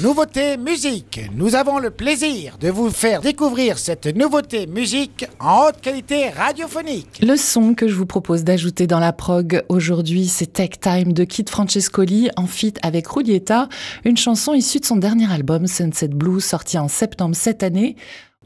Nouveauté musique. Nous avons le plaisir de vous faire découvrir cette nouveauté musique en haute qualité radiophonique. Le son que je vous propose d'ajouter dans la prog aujourd'hui, c'est Tech Time de Kit Francescoli en feat avec Rulieta, une chanson issue de son dernier album Sunset Blue sorti en septembre cette année.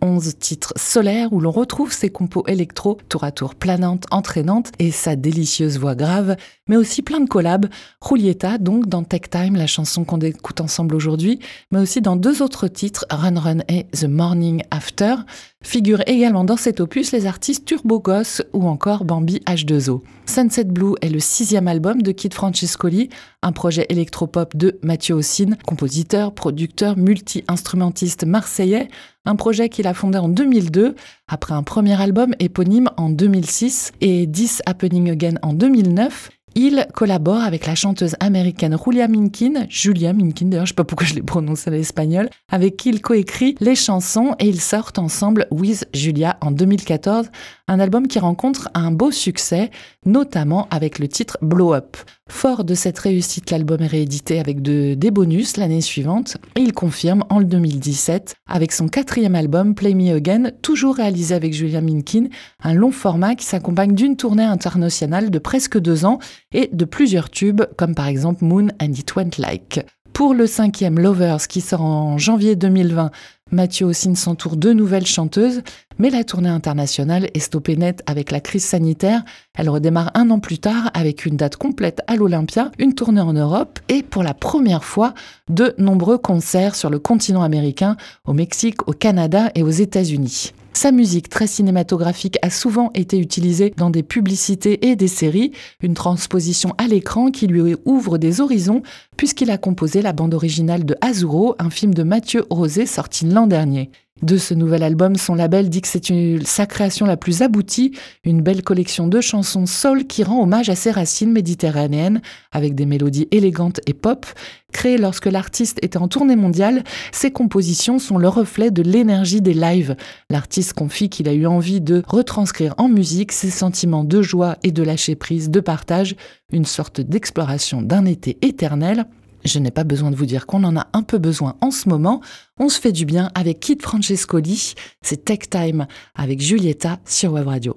11 titres solaires où l'on retrouve ses compos électro tour à tour planantes, entraînantes et sa délicieuse voix grave, mais aussi plein de collabs. Julieta, donc dans Tech Time, la chanson qu'on écoute ensemble aujourd'hui, mais aussi dans deux autres titres, Run Run et The Morning After. Figurent également dans cet opus les artistes Turbo Goss ou encore Bambi H2O. Sunset Blue est le sixième album de Kid Francescoli, un projet électropop de Mathieu Ossine, compositeur, producteur, multi-instrumentiste marseillais, un projet qu'il a fondé en 2002, après un premier album éponyme en 2006 et 10 Happening Again en 2009. Il collabore avec la chanteuse américaine Julia Minkin, Julia Minkin d'ailleurs, je sais pas pourquoi je l'ai prononcé à l'espagnol, avec qui il coécrit les chansons et ils sortent ensemble With Julia en 2014, un album qui rencontre un beau succès, notamment avec le titre Blow Up. Fort de cette réussite, l'album est réédité avec de, des bonus l'année suivante et il confirme en 2017 avec son quatrième album Play Me Again, toujours réalisé avec Julia Minkin, un long format qui s'accompagne d'une tournée internationale de presque deux ans et de plusieurs tubes comme par exemple Moon and It Went Like. Pour le cinquième Lovers qui sort en janvier 2020, Mathieu Ossine s'entoure de nouvelles chanteuses, mais la tournée internationale est stoppée net avec la crise sanitaire. Elle redémarre un an plus tard avec une date complète à l'Olympia, une tournée en Europe et pour la première fois de nombreux concerts sur le continent américain, au Mexique, au Canada et aux États-Unis. Sa musique très cinématographique a souvent été utilisée dans des publicités et des séries, une transposition à l'écran qui lui ouvre des horizons puisqu'il a composé la bande originale de Azuro, un film de Mathieu Rosé sorti l'an dernier. De ce nouvel album, son label dit que c'est sa création la plus aboutie, une belle collection de chansons soul qui rend hommage à ses racines méditerranéennes, avec des mélodies élégantes et pop. Créées lorsque l'artiste était en tournée mondiale, ses compositions sont le reflet de l'énergie des lives. L'artiste confie qu'il a eu envie de retranscrire en musique ses sentiments de joie et de lâcher prise, de partage, une sorte d'exploration d'un été éternel. Je n'ai pas besoin de vous dire qu'on en a un peu besoin en ce moment. On se fait du bien avec Kit Francescoli. C'est Tech Time avec Julieta sur Web Radio.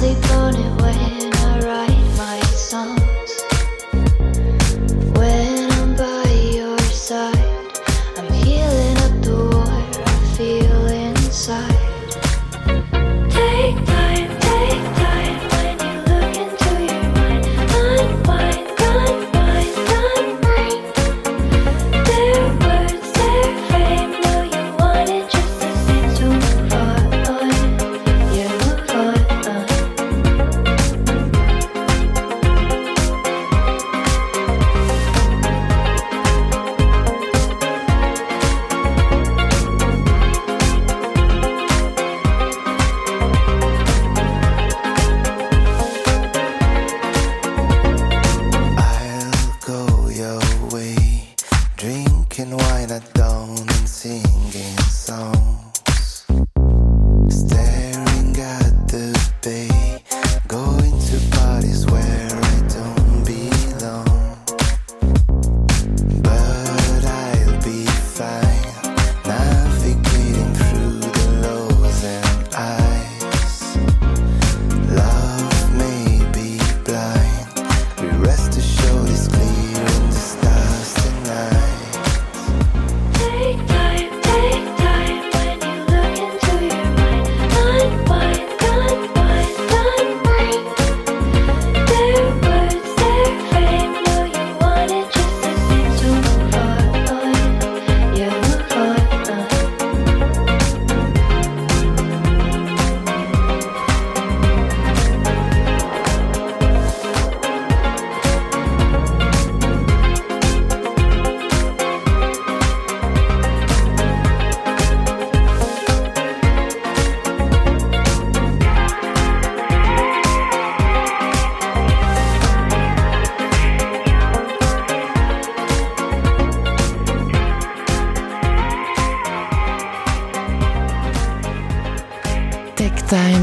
sleep on it when I write my songs. When I'm by your side, I'm healing up the war I feel inside.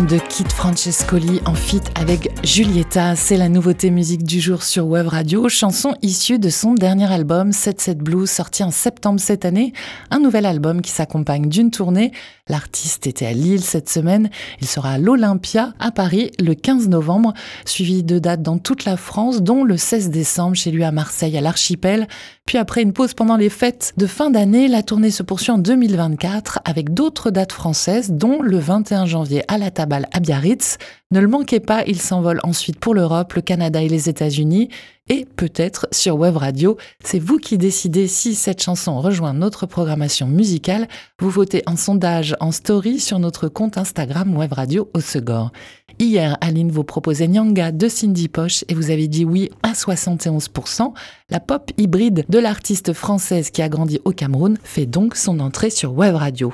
De Kit Francescoli en feat avec Julieta. C'est la nouveauté musique du jour sur Web Radio, chanson issue de son dernier album 77 Blues sorti en septembre cette année. Un nouvel album qui s'accompagne d'une tournée. L'artiste était à Lille cette semaine. Il sera à l'Olympia à Paris le 15 novembre, suivi de dates dans toute la France, dont le 16 décembre chez lui à Marseille à l'Archipel. Puis après une pause pendant les fêtes de fin d'année, la tournée se poursuit en 2024 avec d'autres dates françaises, dont le 21 janvier à la À Biarritz. Ne le manquez pas, il s'envole ensuite pour l'Europe, le Canada et les États-Unis et peut-être sur Web Radio. C'est vous qui décidez si cette chanson rejoint notre programmation musicale. Vous votez en sondage en story sur notre compte Instagram Web Radio au. Hier, Aline vous proposait Nyanga de Cindy Poche et vous avez dit oui à 71%. La pop hybride de l'artiste française qui a grandi au Cameroun fait donc son entrée sur Web Radio.